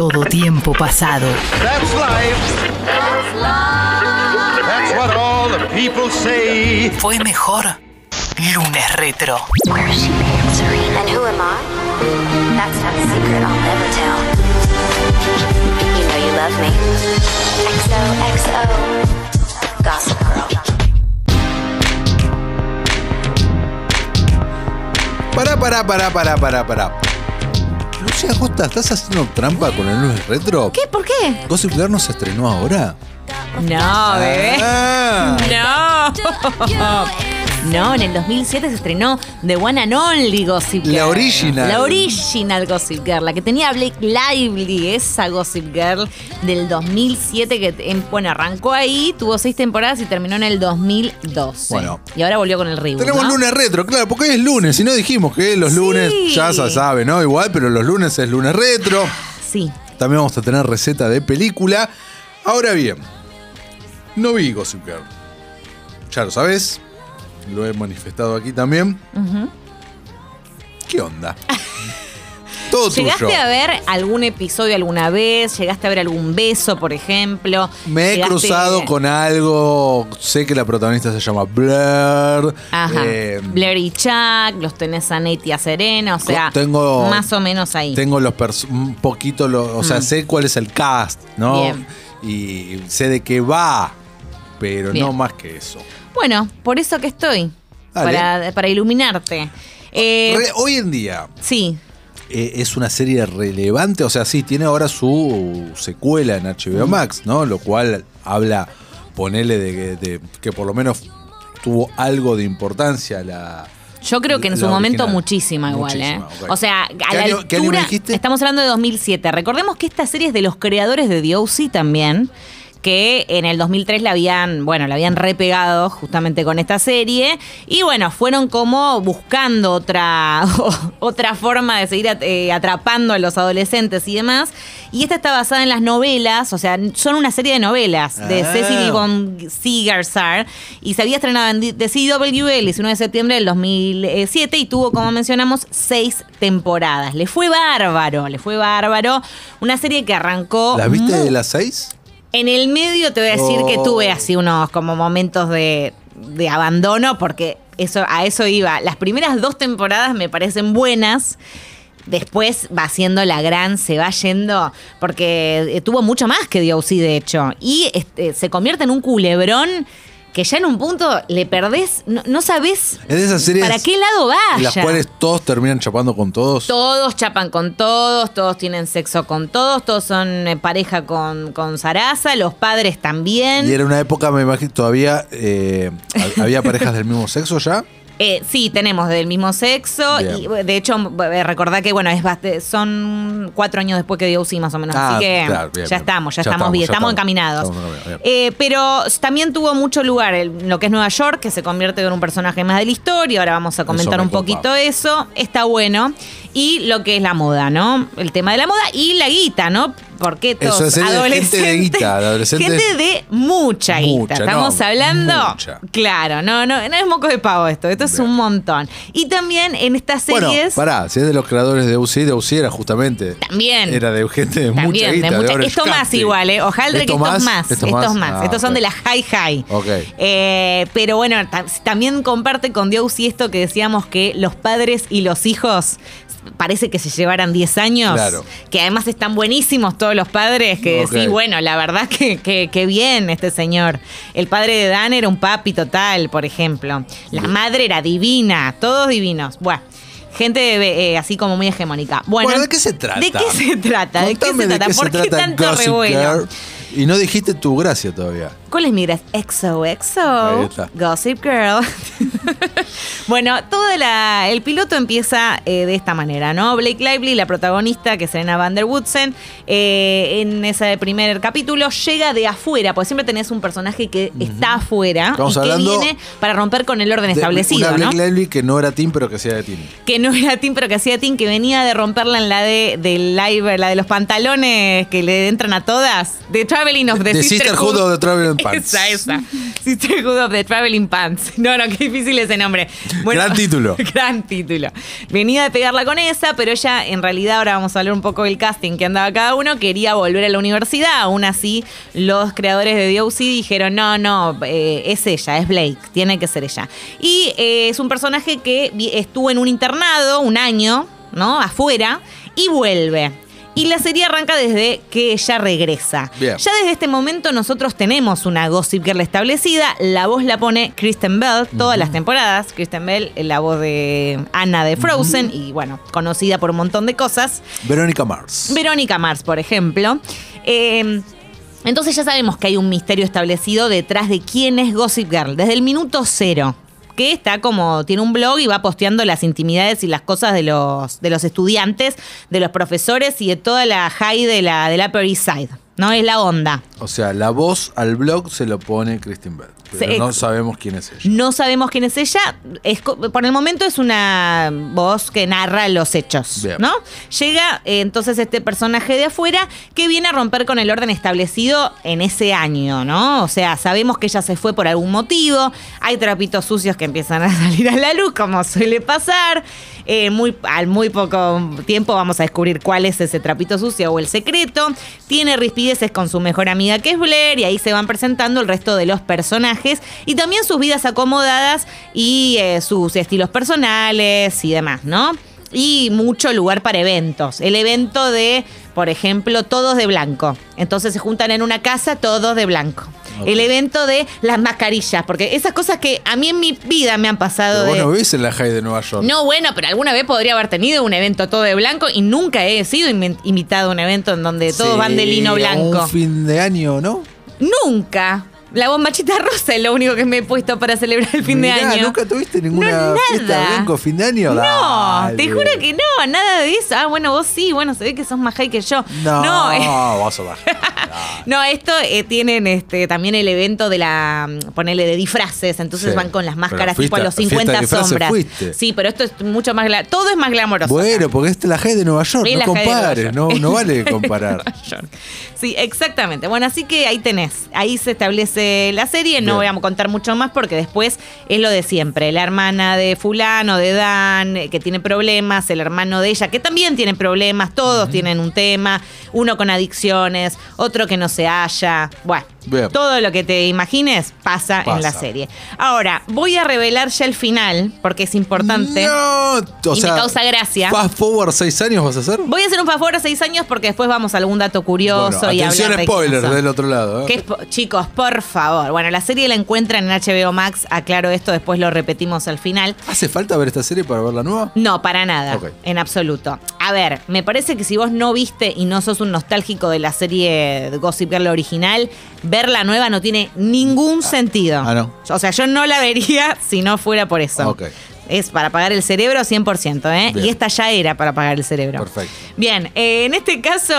todo tiempo pasado. That's life. That's what all the people say. Fue mejor lunes retro. Where is she answering? And who am I? That's not a secret I'll never tell. You know you love me. XOXO. Gossip Girl. Pará, pará, pará, pará, pará, pará. Costa, ¿estás haciendo trampa con el lunes retro? ¿Qué? ¿Por qué? ¿Gossip Girl no se estrenó ahora? No, bebé. Ah. No. No, en el 2007 se estrenó The One and Only Gossip Girl. La original. La original Gossip Girl, la que tenía Blake Lively, esa Gossip Girl del 2007 que, em, bueno, arrancó ahí, tuvo seis temporadas y terminó en el 2012. Bueno. Y ahora volvió con el reboot, Tenemos ¿no? lunes retro, claro, porque hoy es lunes. Si no dijimos que los lunes, ya se sabe, ¿no? Igual, pero los lunes es lunes retro. Sí. También vamos a tener receta de película. Ahora bien, no vi Gossip Girl. Ya lo sabes, lo he manifestado aquí también. ¿Qué onda? Todo ¿Llegaste tuyo. a ver algún episodio alguna vez? ¿Llegaste a ver algún beso, por ejemplo? Me he ¿Llegaste- cruzado con algo. Sé que la protagonista se llama Blair. Ajá. Eh, Blair y Chuck, los tenés a Nate y a Serena, o sea, tengo- más o menos ahí. Tengo los un poquito, lo- o sea, Mm. sé cuál es el cast, ¿no? Bien. Y sé de qué va, pero Bien. no más que eso. Bueno, por eso que estoy, para, para iluminarte. Eh, hoy en día sí, eh, es una serie relevante, o sea, sí, tiene ahora su secuela en HBO. Max, ¿no? Lo cual habla, ponele de, de que por lo menos tuvo algo de importancia la... yo creo que en su momento muchísima igual, Muchísima, ¿eh? O sea, a ¿Qué la año- altura, estamos hablando de 2007. Recordemos que esta serie es de los creadores de The O.C. también, que en el 2003 la habían, bueno, la habían repegado justamente con esta serie y bueno, fueron como buscando otra otra forma de seguir eh, atrapando a los adolescentes y demás. Y esta está basada en las novelas, o sea, son una serie de novelas de Ah. Cecily von Sigersar y se había estrenado en The CW el 19 de septiembre del 2007 y tuvo, como mencionamos, seis temporadas. Le fue bárbaro, le fue bárbaro. Una serie que arrancó... ¿La viste muy- de las seis? En el medio te voy a decir que Oh. tuve así unos como momentos de, de abandono porque eso, a eso iba. Las primeras dos temporadas me parecen buenas. Después va siendo la gran, se va yendo, porque eh, tuvo mucho más que DOC, de hecho. Y este, se convierte en un culebrón que ya en un punto le perdés, no, no sabés Es de esas series para qué lado vaya. en las cuales todos terminan chapando con todos. Todos chapan con todos, todos tienen sexo con todos, todos son eh, pareja con, con Sarasa, los padres también. Y era una época, me imagino, todavía eh, ha- había parejas del mismo sexo ya. Eh, sí, tenemos del mismo sexo Bien. y de hecho eh, recordá que bueno es son cuatro años después que dio sí más o menos, Ah, así que claro, bien, ya bien. estamos, ya, Ya estamos bien, ya estamos, encaminados. Estamos Eh, pero también tuvo mucho lugar en lo que es Nueva York, que se convierte en un personaje más de la historia. Ahora vamos a comentar me un poquito eso. Está bueno. Y lo que es la moda, ¿no? El tema de la moda y la guita, ¿no? Porque todos Eso es serie de gente de adolescentes. guita, de adolescentes. gente de mucha guita. Mucha, Estamos no, hablando. mucha. Claro, no, no, no es moco de pavo esto. Esto es un montón. Y también en estas Bueno, series. pará, si es de los creadores de UCI, de UCI era justamente. También. Era de gente de mucha guita, de mucha- Orange esto más igual, ¿eh? Ojalá que ¿Esto estos más. ¿Esto Estos más. Ah, estos son de la high high. Ok. Eh, pero bueno, ta- también comparte con Dios y esto que decíamos que los padres y los hijos parece que se llevaran 10 años. Claro. Que además están buenísimos todos los padres. Que Ok. sí, bueno, la verdad que, que, que bien este señor. El padre de Dan era un papi total, por ejemplo. La madre era divina, todos divinos. Bueno. Gente eh, así como muy hegemónica. Bueno, Bueno, ¿de qué se trata? ¿De qué se trata? ¿De qué se trata? ¿Por qué tanto revuelo? Y no dijiste tu gracia todavía. ¿Cuál es mi gracia? EXO, Ahí EXO, está. Gossip Girl. bueno, todo el piloto empieza eh, de esta manera, ¿no? Blake Lively, la protagonista, que es Serena Van der Woodsen, eh, en ese primer capítulo llega de afuera, porque siempre tenés un personaje que está afuera Estamos y que viene para romper con el orden De- establecido, Una ¿no? Blake Lively que no era team, pero que hacía de team. que no era Tim, pero que hacía Tim, que venía de romperla en la de del live, la de los pantalones que le entran a todas, de Traveling of the, The Sisterhood of the Traveling Pants. Esa, esa. Sisterhood of the Traveling Pants. No, no, qué difícil ese nombre. Gran título. gran título. Venía de pegarla con esa, pero ella, en realidad, ahora vamos a hablar un poco del casting que andaba cada uno, quería volver a la universidad. Aún así, los creadores de DOC dijeron, no, no, eh, es ella, es Blake, tiene que ser ella. Y eh, es un personaje que estuvo en un internado un año, ¿no? Afuera, y vuelve. Y la serie arranca desde que ella regresa. Bien. Ya desde este momento nosotros tenemos una Gossip Girl establecida. La voz la pone Kristen Bell todas las temporadas. Kristen Bell, eh, la voz de Anna de Frozen y bueno, conocida por un montón de cosas. Verónica Mars. Verónica Mars, por ejemplo. Eh, entonces ya sabemos que hay un misterio establecido detrás de quién es Gossip Girl, desde el minuto cero. Que está como, tiene un blog y va posteando las intimidades y las cosas de los, de los estudiantes, de los profesores y de toda la high de la, del Upper East Side. ¿No? Es la onda. O sea, la voz al blog se lo pone Kristen Bell. Pero no sabemos quién es ella. No sabemos quién es ella. Es por el momento es una voz que narra los hechos, Bien. ¿no? Llega eh, entonces este personaje de afuera que viene a romper con el orden establecido en ese año, ¿no? O sea, sabemos que ella se fue por algún motivo. Hay trapitos sucios que empiezan a salir a la luz, como suele pasar. Eh, muy, al muy poco tiempo vamos a descubrir cuál es ese trapito sucio o el secreto. Tiene rispideces con su mejor amiga que es Blair y ahí se van presentando el resto de los personajes y también sus vidas acomodadas y eh, sus estilos personales y demás, ¿no? Y mucho lugar para eventos. El evento de, por ejemplo, todos de blanco. Entonces se juntan en una casa todos de blanco. El evento de las mascarillas, porque esas cosas que a mí en mi vida me han pasado Pero vos de... no vivís en la high de Nueva York. No, bueno, pero alguna vez podría haber tenido un evento todo de blanco y nunca he sido invi- invitado a un evento en donde todos Sí, van de lino blanco. Un fin de año, ¿no? Nunca. La bombachita rosa es lo único que me he puesto para celebrar el fin Mirá, de año. ¿Nunca tuviste ninguna No, fiesta blanco fin de año? No, Dale. te juro que no, nada de eso. Ah, bueno, vos sí, bueno, se ve que sos más high que yo. No, no, eh, vas a ver. no, esto eh, tienen este también el evento de la, mm, ponele, de disfraces, entonces Sí. van con las máscaras tipo fuiste- a los fiesta de 50 disfraces sombras. fuiste. Sí, pero esto es mucho más, todo es más glamoroso. Bueno, porque esta es la high de Nueva York. No compares, no, no vale comparar. Sí, exactamente. Bueno, así que ahí tenés. Ahí se establece la serie. No Bien. voy a contar mucho más porque después es lo de siempre. La hermana de fulano, de Dan, eh, que tiene problemas. El hermano de ella, que también tiene problemas. Todos tienen un tema. Uno con adicciones, otro que no se halla. Bueno, Bien. todo lo que te imagines pasa, en la serie. Ahora, voy a revelar ya el final porque es importante. No, o Y me sea, causa gracia. Fast forward seis años vas a hacer. Voy a hacer un favor a seis años porque después vamos a algún dato curioso Bueno, y atención hablar de son. del otro lado. ¿eh? Que chicos, por favor. Bueno, la serie la encuentran en HBO Max. Aclaro esto, después lo repetimos al final. ¿Hace falta ver esta serie para ver la nueva? No, para nada, Ok. en absoluto. A ver, me parece que si vos no viste y no sos un nostálgico de la serie Gossip Girl original, ver la nueva no tiene ningún sentido. ah, no. O sea, yo no la vería si no fuera por eso. Ok. Es para pagar el cerebro 100%, ¿eh? Bien. Y esta ya era para pagar el cerebro. Perfecto. Bien, eh, en este caso,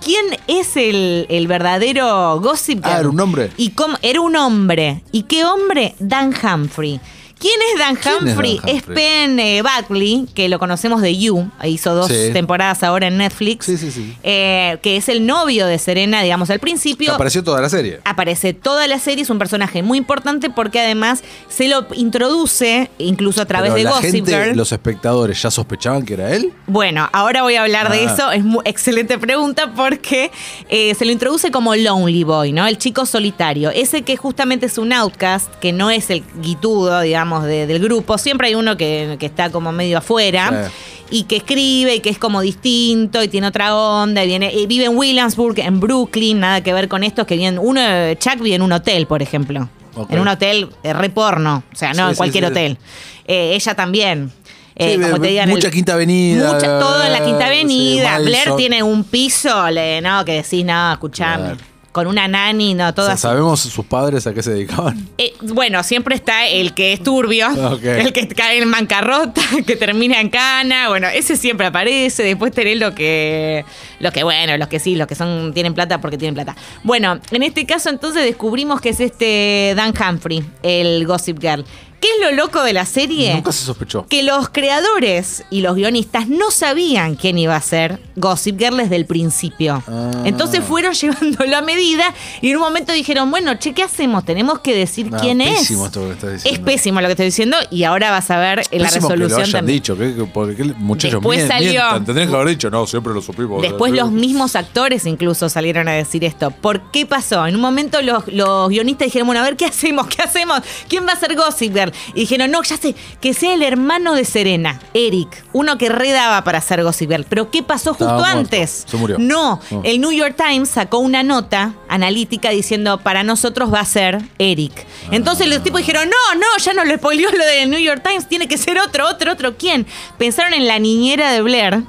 ¿quién es el, el verdadero Gossip Girl? Ah, ¿era un hombre? Y cómo, era un hombre. ¿Y qué hombre? Dan Humphrey. ¿Quién es Dan ¿Quién es Dan Humphrey? Es? Penn eh, Buckley, que lo conocemos de You, hizo dos Sí. temporadas ahora en Netflix, Sí, sí, sí. eh, que es el novio de Serena, digamos, al principio. apareció toda la serie. Aparece toda la serie, es un personaje muy importante porque además se lo introduce incluso a través Pero de la Gossip gente, Girl. los espectadores, ¿ya sospechaban que era él? Bueno, ahora voy a hablar de Ah. eso. Es muy excelente pregunta porque eh, se lo introduce como Lonely Boy, ¿no? El chico solitario. Ese que justamente es un outcast, que no es el guitudo, digamos, de- del grupo. Siempre hay uno que, que está como medio afuera. Y que escribe y que es como distinto y tiene otra onda. Y viene, y vive en Williamsburg, en Brooklyn, nada que ver con esto. Que viene, uno, Chuck vive en un hotel, por ejemplo. En un hotel eh, re porno. O sea, no Sí, en cualquier sí. hotel. Eh, ella también. Eh, Sí, como te digan, mucha el- Quinta Avenida, Mucha, todo en la Quinta Avenida. Blair tiene un piso, le, no, que decís, no, escuchame. Con una nani, no, O todo sea, así. ¿Sabemos sus padres a qué se dedicaban? Eh, bueno, siempre está el que es turbio, el que cae en bancarrota, que termina en cana. Bueno, ese siempre aparece. Después tenés lo que, lo que bueno, los que sí, los que son tienen plata porque tienen plata. Bueno, en este caso entonces descubrimos que es este Dan Humphrey, el Gossip Girl. ¿Qué es lo loco de la serie? Nunca se sospechó. que los creadores y los guionistas no sabían quién iba a ser Gossip Girl desde el principio. Ah. Entonces fueron llevándolo a medida y en un momento dijeron, bueno, che, ¿qué hacemos? Tenemos que decir No, quién es. pésimo esto que estás Es diciendo. pésimo lo que estoy diciendo y ahora vas a ver en la Pésimo que lo resolución hayan también. dicho, que, que- porque muchachos Después mien- salió- mientan. Tendrían que haber dicho, no, siempre lo supimos. Después los mismos actores incluso salieron a decir esto. ¿Por qué pasó? En un momento los, los guionistas dijeron, bueno, a ver, ¿qué hacemos? ¿Qué hacemos? ¿Quién va a ser Gossip Girl? Y dijeron, no, ya sé, que sea el hermano de Serena, Eric, uno que redaba para ser Gossip Girl. Pero ¿qué pasó justo Estaba antes? Se murió. No, No. el New York Times sacó una nota analítica diciendo, para nosotros va a ser Eric. Entonces los tipos dijeron, no, no, ya no lo spoileó lo del New York Times, tiene que ser otro, otro, otro. ¿Quién? Pensaron en la niñera de Blair.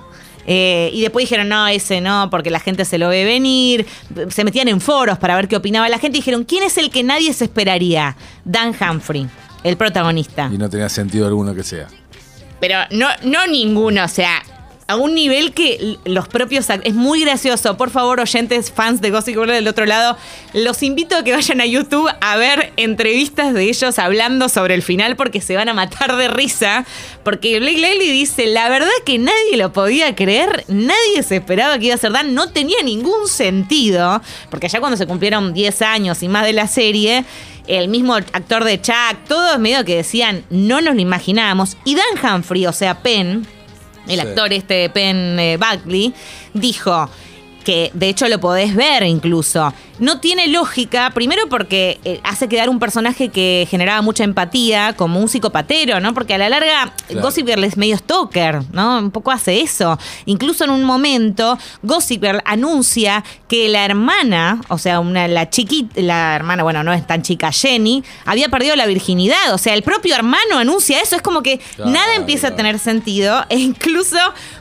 eh, y después dijeron, no, ese no, porque la gente se lo ve venir. Se metían en foros para ver qué opinaba la gente. Y dijeron, ¿quién es el que nadie se esperaría? Dan Humphrey, el protagonista. Y no tenía sentido alguno que sea. Pero no, no ninguno, o sea, a un nivel que los propios... Es muy gracioso. Por favor, oyentes, fans de Gossip Girl del otro lado, los invito a que vayan a YouTube a ver entrevistas de ellos hablando sobre el final porque se van a matar de risa. Porque Blake Lively dice, la verdad que nadie lo podía creer, nadie se esperaba que iba a ser Dan, no tenía ningún sentido. Porque ya cuando se cumplieron 10 años y más de la serie el mismo actor de Chuck, todos medio que decían, no nos lo imaginábamos. Y Dan Humphrey, o sea, Penn, el actor este Penn eh, Buckley, dijo que de hecho lo podés ver incluso. No tiene lógica, primero porque eh, hace quedar un personaje que generaba mucha empatía, como un psicopatero, ¿no? Porque a la larga Claro. Gossip Girl es medio stalker, ¿no? Un poco hace eso. Incluso en un momento, Gossip Girl anuncia que la hermana, o sea, una, la chiquita, la hermana, bueno, no es tan chica, Jenny, había perdido la virginidad. O sea, el propio hermano anuncia eso. Es como que Claro. nada empieza a tener sentido. E incluso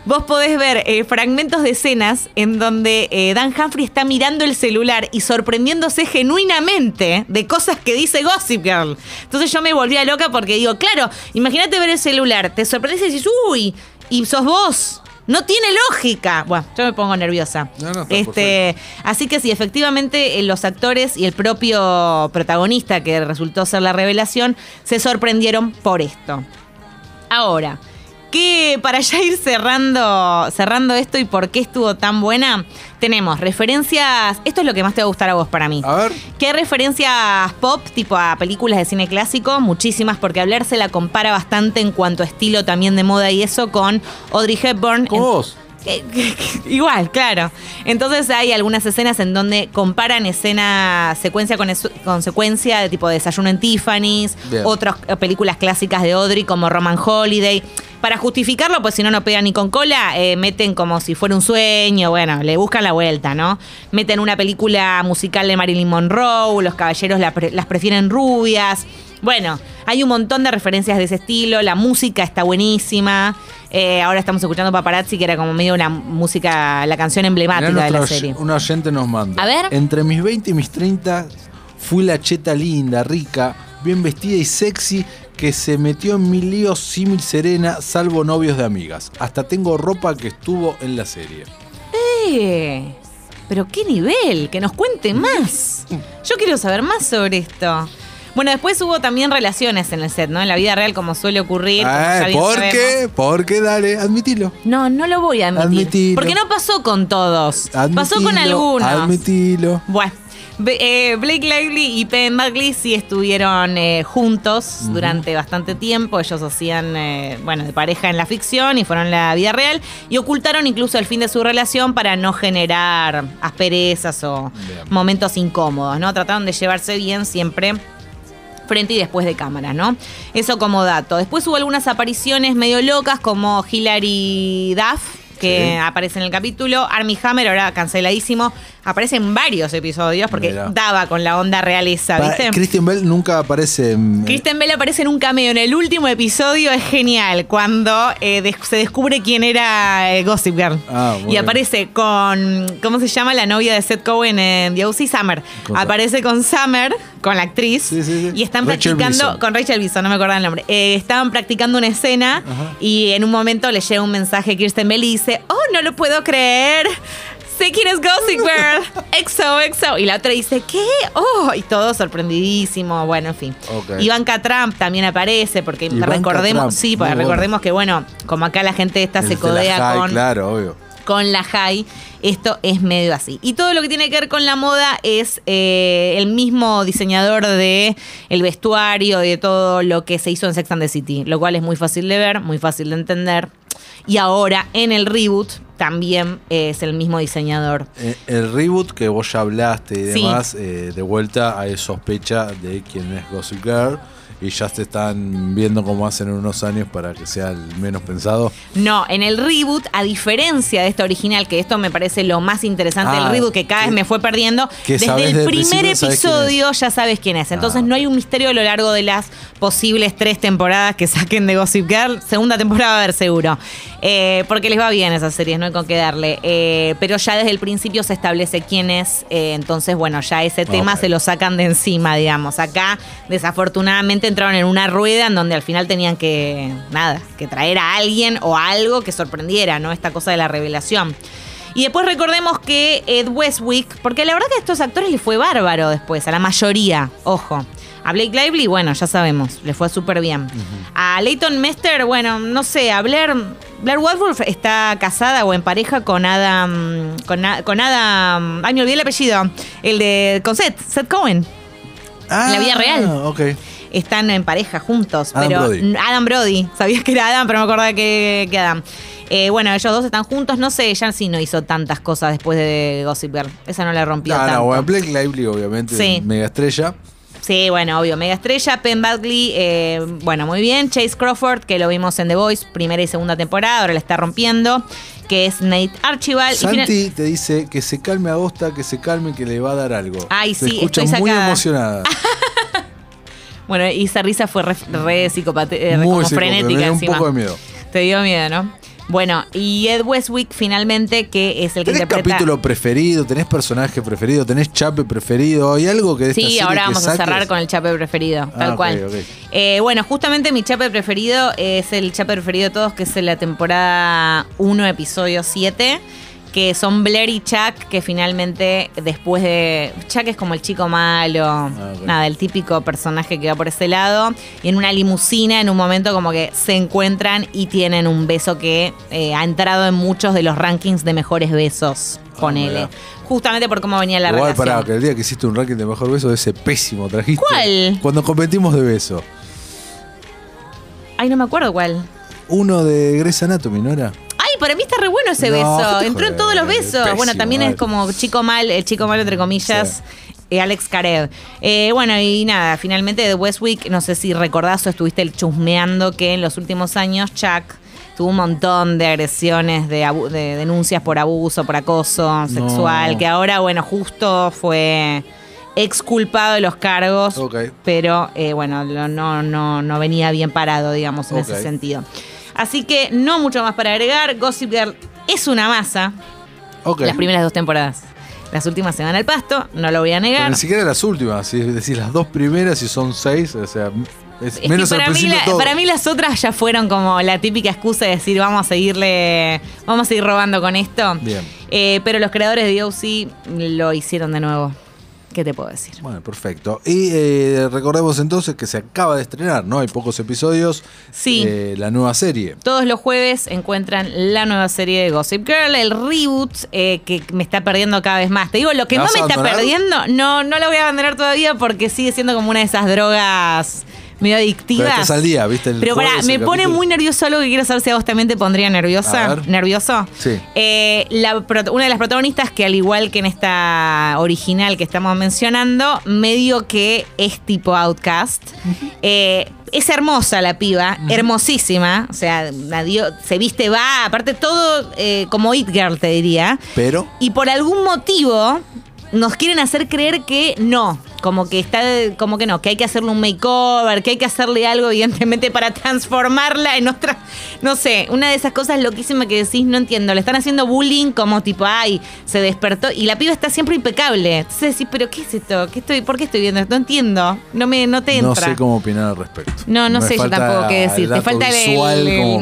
vos podés ver eh, fragmentos de escenas en donde eh, Dan Humphrey está mirando el celular y sorprendiéndose genuinamente de cosas que dice Gossip Girl. Entonces yo me volvía loca porque digo, claro, imagínate ver el celular, te sorprendes y dices, uy, y sos vos. No tiene lógica. Bueno, yo me pongo nerviosa. No, no, está este, así que sí, efectivamente, eh, los actores y el propio protagonista, que resultó ser la revelación, se sorprendieron por esto. Ahora, que para ya ir cerrando, cerrando esto y por qué estuvo tan buena, tenemos referencias. Esto es lo que más te va a gustar a vos para mí. A ver. Que hay referencias pop, tipo a películas de cine clásico, muchísimas, porque hablar se la compara bastante en cuanto a estilo también de moda y eso con Audrey Hepburn. Como en- vos. Igual, claro. Entonces hay algunas escenas en donde comparan escena secuencia con, es- con secuencia de tipo Desayuno en Tiffany's, Bien. otras eh, películas clásicas de Audrey como Roman Holiday. Para justificarlo, pues si no, no pega ni con cola, eh, meten como si fuera un sueño, bueno, le buscan la vuelta, ¿no? Meten una película musical de Marilyn Monroe, los caballeros la pre- las prefieren rubias. Bueno, hay un montón de referencias de ese estilo, la música está buenísima. Eh, ahora estamos escuchando Paparazzi, que era como medio una música, la canción emblemática Mirá, de la serie. Un oyente nos manda. A ver. Entre mis 20 y mis 30 fui la cheta linda, rica, bien vestida y sexy que se metió en mil líos símil serena, salvo novios de amigas. Hasta tengo ropa que estuvo en la serie. Eh, Pero qué nivel, que nos cuente más. Yo quiero saber más sobre esto. Bueno, después hubo también relaciones en el set, ¿no? En la vida real, como suele ocurrir. Ah, ¿Por qué? ¿Por qué? Dale, admitilo. No, no lo voy a admitir. Admitilo. Porque no pasó con todos. pasó con algunos. Admitilo. Bueno, eh, Blake Lively y Penn Buckley sí estuvieron eh, juntos durante bastante tiempo. Ellos hacían, eh, bueno, de pareja en la ficción y fueron en la vida real. Y ocultaron incluso el fin de su relación para no generar asperezas o Bien. momentos incómodos, ¿no? Trataron de llevarse bien siempre frente y después de cámara, ¿no? Eso como dato. Después hubo algunas apariciones medio locas como Hilary Duff, que Sí. aparece en el capítulo. Army Hammer, ahora canceladísimo, aparece en varios episodios porque Mirá. daba con la onda realeza, ¿viste? Christian Bell nunca aparece en. Kristen Bell aparece en un cameo en el último episodio, es genial, cuando eh, des- se descubre quién era eh, Gossip Girl. Ah, y aparece con, ¿cómo se llama? La novia de Seth Cohen en The O.C., Summer. Aparece con Summer, con la actriz, Sí, sí, sí. y están Rachel practicando, Bison. con Rachel Bison, no me acuerdo el nombre, Eh, estaban practicando una escena y en un momento le llega un mensaje a Kirsten Bell y dice, oh, no lo puedo creer. Sé quién es Gossip Girl. Exo, exo. Y la otra dice, ¿qué? Oh, y todo sorprendidísimo. Bueno, en fin. Ok. Ivanka Trump también aparece porque Ivanka recordemos, Trump, sí, porque bueno. recordemos que, bueno, como acá la gente esta se El de la codea high, con Claro, obvio. con la high, esto es medio así. Y todo lo que tiene que ver con la moda es eh, el mismo diseñador de el vestuario y de todo lo que se hizo en Sex and the City, lo cual es muy fácil de ver, muy fácil de entender. Y ahora en el reboot también es el mismo diseñador. Eh, El reboot que vos ya hablaste y Sí. demás, eh, de vuelta hay sospecha de quién es Gossip Girl y ya se están viendo cómo hacen en unos años para que sea el menos pensado. No, en el reboot, a diferencia de esta original, que esto me parece lo más interesante Ah, del reboot, que cada que- vez me fue perdiendo, desde el primer episodio ya sabes quién es. Entonces Ah, no hay un misterio a lo largo de las posibles tres temporadas que saquen de Gossip Girl. Segunda temporada va a haber seguro. Eh, porque les va bien esas series, no hay con qué darle. Eh, pero ya desde el principio se establece quién es. eh, entonces, bueno, ya ese tema se lo sacan de encima, digamos. Acá, desafortunadamente, entraron en una rueda en donde al final tenían que, nada, que traer a alguien o algo que sorprendiera, ¿no? Esta cosa de la revelación. Y después recordemos que Ed Westwick, porque la verdad que a estos actores les fue bárbaro después, a la mayoría, ojo. A Blake Lively, bueno, ya sabemos, le fue súper bien. A Leighton Mester, bueno, no sé, a Blair, Blair Waldorf está casada o en pareja con Adam, con, con Adam, ay me olvidé el apellido, el de, con Seth, Seth Cohen. Ah, la vida real. Ok. Están en pareja juntos, Adam pero Brody. Adam Brody, sabías que era Adam, pero me acordaba que, que Adam. Eh, bueno, ellos dos están juntos, no sé, ella sí no hizo tantas cosas después de Gossip Girl. Esa no la rompió No, tanto. no, bueno, Blake Lively, obviamente, Sí. mega estrella. Sí, bueno, obvio, mega estrella. Penn Badgley, eh, bueno, muy bien. Chase Crawford, que lo vimos en The Voice, primera y segunda temporada, ahora la está rompiendo. Que es Nate Archibald. Y Santi te dice que se calme Agosta, que se calme, que le va a dar algo. Ay, sí, escucha estoy muy sacada. emocionada. Bueno, y esa risa fue re, re eh, como frenética me dio un encima. poco de miedo. Te dio miedo, ¿no? Bueno, y Ed Westwick finalmente, que es el que ¿Tenés interpreta... capítulo preferido? ¿Tenés personaje preferido? ¿Tenés chape preferido? ¿Hay algo que de esta Sí, serie ahora que vamos a saques? cerrar con el chape preferido, tal Ah, ok, cual. ok. Eh, bueno, justamente mi chape preferido es el chape preferido de todos, que es la temporada 1, episodio 7, que son Blair y Chuck, que finalmente después de... Chuck es como el chico malo, Ah, nada, el típico personaje que va por ese lado, y en una limusina en un momento como que se encuentran y tienen un beso que eh, ha entrado en muchos de los rankings de mejores besos, ponele. mirá. Justamente por cómo venía la Igual relación. para que el día que hiciste un ranking de mejor beso, ese pésimo trajiste. ¿Cuál? Cuando competimos de beso. Ay, no me acuerdo cuál. Uno de Grey's Anatomy, ¿no era? Para mí está re bueno ese No, beso. Entró en todos los besos. pésimo, bueno, también es como chico mal, el chico malo entre comillas. eh, Alex Karev. Eh, bueno, y nada, finalmente de Westwick, no sé si recordás o estuviste chusmeando que en los últimos años Chuck tuvo un montón de agresiones, de, de denuncias por abuso, por acoso sexual, que ahora, bueno, justo fue exculpado de los cargos, pero eh, bueno, no, no, no venía bien parado, digamos, en ese sentido. Así que no mucho más para agregar. Gossip Girl es una masa. Ok. Las primeras dos temporadas. Las últimas se van al pasto, no lo voy a Pero negar. ni siquiera las últimas, si es decir, las dos primeras y son seis, o sea, es Es que menos al para, mí la- todo. para mí las otras ya fueron como la típica excusa de decir vamos a seguirle, vamos a seguir robando con esto. Bien. Eh, pero los creadores de OC lo hicieron de nuevo. ¿Qué te puedo decir? Bueno, perfecto. Y eh, recordemos entonces que se acaba de estrenar, ¿no? Hay pocos episodios. Sí. eh, la nueva serie. Todos los jueves encuentran la nueva serie de Gossip Girl, el reboot eh, que me está perdiendo cada vez más. Te digo, lo que ¿La no me está abandonar? perdiendo, no, no lo voy a abandonar todavía porque sigue siendo como una de esas drogas medio adictivas. Pero estás al día, ¿viste? El Pero jueves, me el pone capítulo. muy nervioso algo que quiero saber si a vos también te pondría nerviosa. ¿Nervioso? Sí. Eh, la una de las protagonistas que al igual que en esta original que estamos mencionando, medio que es tipo outcast. Eh, es hermosa la piba, hermosísima. O sea, se viste, va, aparte todo eh, como It Girl, te diría. Pero. Y por algún motivo nos quieren hacer creer que no, como que está, como que no, que hay que hacerle un makeover, que hay que hacerle algo, evidentemente, para transformarla en otra, no sé, una de esas cosas loquísimas que decís, no entiendo, le están haciendo bullying como tipo, ay, se despertó, y la piba está siempre impecable. Entonces decís, pero ¿qué es esto? ¿Qué estoy, ¿Por qué estoy viendo esto? No entiendo, no, me, no te entra. No sé cómo opinar al respecto. No, no Me sé yo tampoco qué decir. Te falta el,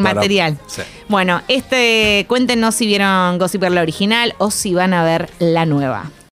para- material. Sí. Bueno, este, cuéntenos si vieron Gossip Girl la original o si van a ver la nueva.